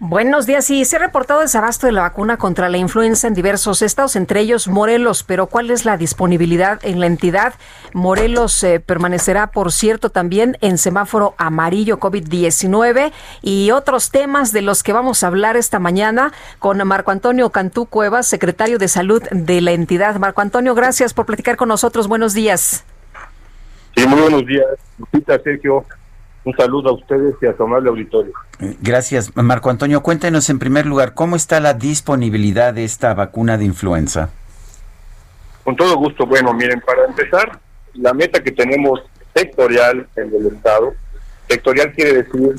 Buenos días. Sí, se ha reportado desabasto de la vacuna contra la influenza en diversos estados, entre ellos Morelos. Pero ¿cuál es la disponibilidad en la entidad? Morelos eh, permanecerá, por cierto, también en semáforo amarillo COVID-19 y otros temas de los que vamos a hablar esta mañana con Marco Antonio Cantú Cuevas, secretario de Salud de la entidad. Marco Antonio, gracias por platicar con nosotros. Buenos días. Sí, muy buenos días. Lupita, Sergio, un saludo a ustedes y a su amable auditorio. Gracias, Marco Antonio. Cuéntenos en primer lugar, ¿cómo está la disponibilidad de esta vacuna de influenza? Con todo gusto. Bueno, miren, para empezar, la meta que tenemos sectorial en el Estado, sectorial quiere decir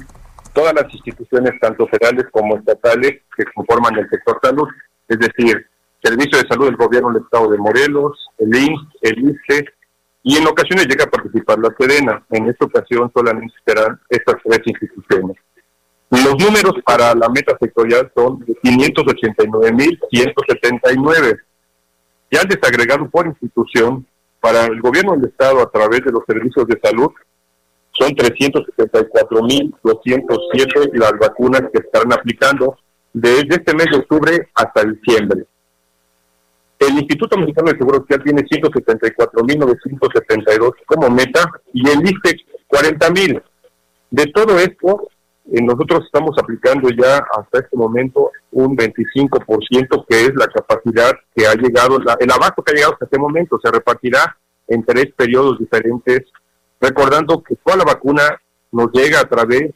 todas las instituciones, tanto federales como estatales, que conforman el sector salud, es decir, Servicio de Salud del Gobierno del Estado de Morelos, el INS, el ICE, y en ocasiones llega a participar la Sedena. En esta ocasión solamente serán estas tres instituciones. Los números para la meta sectorial son 589.179. Ya desagregado por institución, para el gobierno del Estado a través de los servicios de salud, son 374.207 las vacunas que estarán aplicando desde este mes de octubre hasta diciembre. El Instituto Mexicano de Seguro Social tiene 174.972 como meta y el ISTE 40.000. De todo esto, eh, nosotros estamos aplicando ya hasta este momento un 25% que es la capacidad que ha llegado, el abasto que ha llegado hasta este momento se repartirá en tres periodos diferentes, recordando que toda la vacuna nos llega a través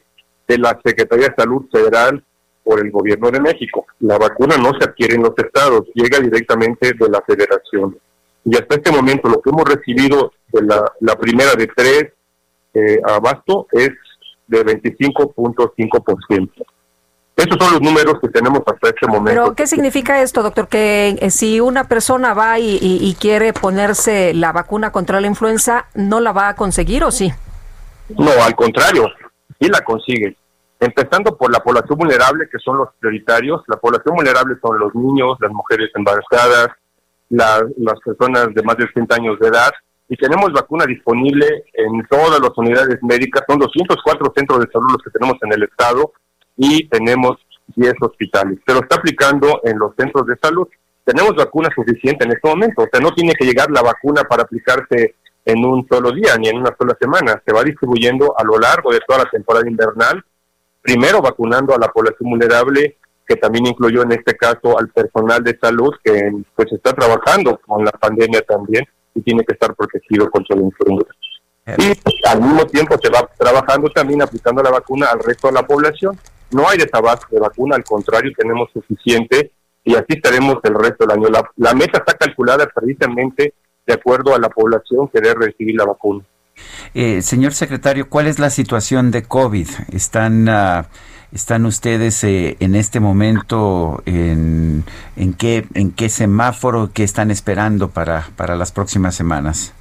de la Secretaría de Salud Federal por el gobierno de México. La vacuna no se adquiere en los estados, llega directamente de la federación. Y hasta este momento lo que hemos recibido de la, primera de tres eh, abasto es de 25.5%. Esos son los números que tenemos hasta este momento. Pero, ¿qué significa esto, doctor? Que eh, si una persona va y, quiere ponerse la vacuna contra la influenza, ¿no la va a conseguir o sí? No, al contrario, sí la consigue. Empezando por la población vulnerable, que son los prioritarios. La población vulnerable son los niños, las mujeres embarazadas, las personas de más de 60 años de edad. Y tenemos vacuna disponible en todas las unidades médicas. Son 204 centros de salud los que tenemos en el estado y tenemos 10 hospitales. Pero está aplicando en los centros de salud. Tenemos vacuna suficiente en este momento. O sea, no tiene que llegar la vacuna para aplicarse en un solo día ni en una sola semana. Se va distribuyendo a lo largo de toda la temporada invernal primero vacunando a la población vulnerable, que también incluyó en este caso al personal de salud que pues está trabajando con la pandemia también y tiene que estar protegido contra la influenza. Y al mismo tiempo se va trabajando también aplicando la vacuna al resto de la población. No hay desabasto de vacuna, al contrario, tenemos suficiente y así estaremos el resto del año. La, la meta está calculada precisamente de acuerdo a la población que debe recibir la vacuna. Eh, señor secretario, ¿cuál es la situación de COVID? ¿Están, uh, están ustedes eh, en este momento en, en, qué, en qué semáforo, qué están esperando para, las próximas semanas?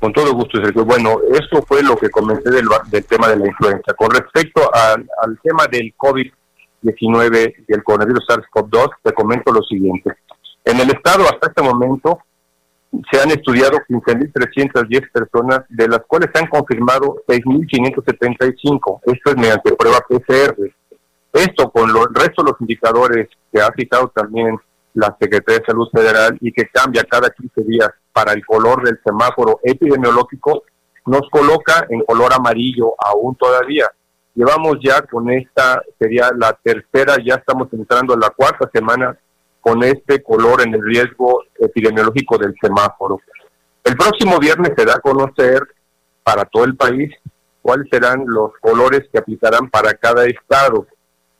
Con todo gusto, Sergio. Bueno, eso fue lo que comenté del, del tema de la influenza. Con respecto al tema del COVID-19 y el coronavirus SARS-CoV-2, te comento lo siguiente. En el estado, hasta este momento, se han estudiado 15.310 personas, de las cuales se han confirmado 6.575. Esto es mediante prueba PCR. Esto con el resto de los indicadores que ha citado también la Secretaría de Salud Federal y que cambia cada 15 días para el color del semáforo epidemiológico, nos coloca en color amarillo aún todavía. Llevamos ya con esta, sería la tercera, ya estamos entrando en la cuarta semana con este color en el riesgo epidemiológico del semáforo. El próximo viernes se da a conocer para todo el país cuáles serán los colores que aplicarán para cada estado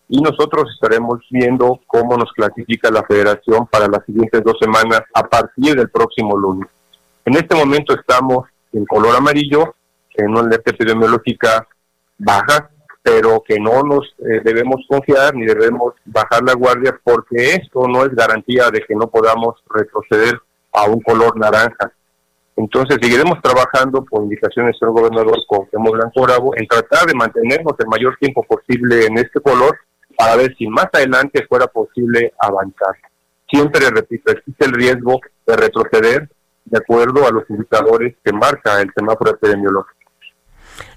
y nosotros estaremos viendo cómo nos clasifica la federación para las siguientes dos semanas a partir del próximo lunes. En este momento estamos en color amarillo, en una alerta epidemiológica baja, pero que no nos eh, debemos confiar ni debemos bajar la guardia porque esto no es garantía de que no podamos retroceder a un color naranja. Entonces seguiremos trabajando por indicaciones del gobernador con Blanco Bravo en tratar de mantenernos el mayor tiempo posible en este color para ver si más adelante fuera posible avanzar. Siempre, repito, existe el riesgo de retroceder de acuerdo a los indicadores que marca el semáforo epidemiológico.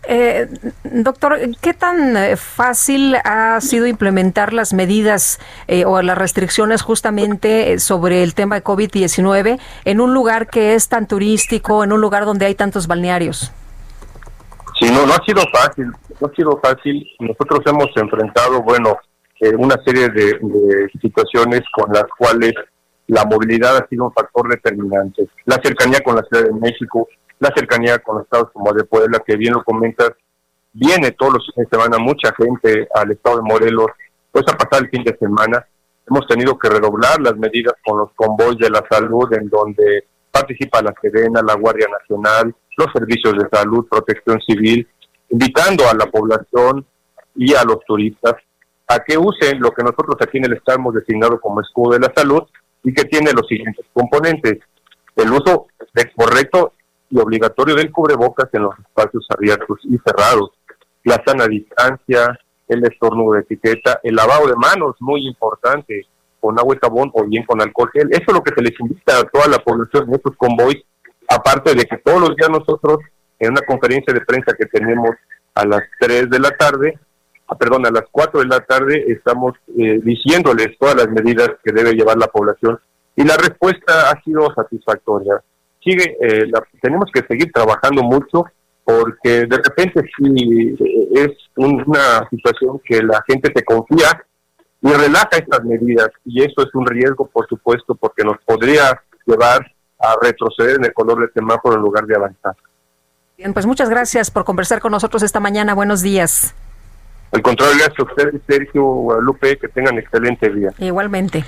Eh, doctor, ¿qué tan eh, fácil ha sido implementar las medidas eh, o las restricciones justamente sobre el tema de COVID-19 en un lugar que es tan turístico, en un lugar donde hay tantos balnearios? Sí, no, no ha sido fácil, no ha sido fácil. Nosotros hemos enfrentado, bueno, una serie de situaciones con las cuales la movilidad ha sido un factor determinante. La cercanía con la Ciudad de México, la cercanía con estados como de Puebla, que bien lo comentas, viene todos los fines de semana mucha gente al estado de Morelos, pues a pasar el fin de semana. Hemos tenido que redoblar las medidas con los convoys de la salud, en donde participa la Serena, la Guardia Nacional, los servicios de salud, protección civil, invitando a la población y a los turistas a que usen lo que nosotros aquí en el Estado hemos designado como escudo de la salud y que tiene los siguientes componentes. El uso correcto y obligatorio del cubrebocas en los espacios abiertos y cerrados, la sana distancia, el estornudo de etiqueta, el lavado de manos, muy importante, con agua y jabón o bien con alcohol gel. Eso es lo que se les invita a toda la población en estos convoys, aparte de que todos los días nosotros, en una conferencia de prensa que tenemos a las 3 de la tarde, ah, perdón, a las 4 de la tarde, estamos eh, diciéndoles todas las medidas que debe llevar la población y la respuesta ha sido satisfactoria sigue, eh, tenemos que seguir trabajando mucho porque de repente sí eh, es una situación que la gente se confía y relaja estas medidas y eso es un riesgo por supuesto porque nos podría llevar a retroceder en el color del semáforo en lugar de avanzar. Bien, pues muchas gracias por conversar con nosotros esta mañana. Buenos días. Al contrario, gracias a ustedes, Sergio Guadalupe, que tengan excelente día. Igualmente.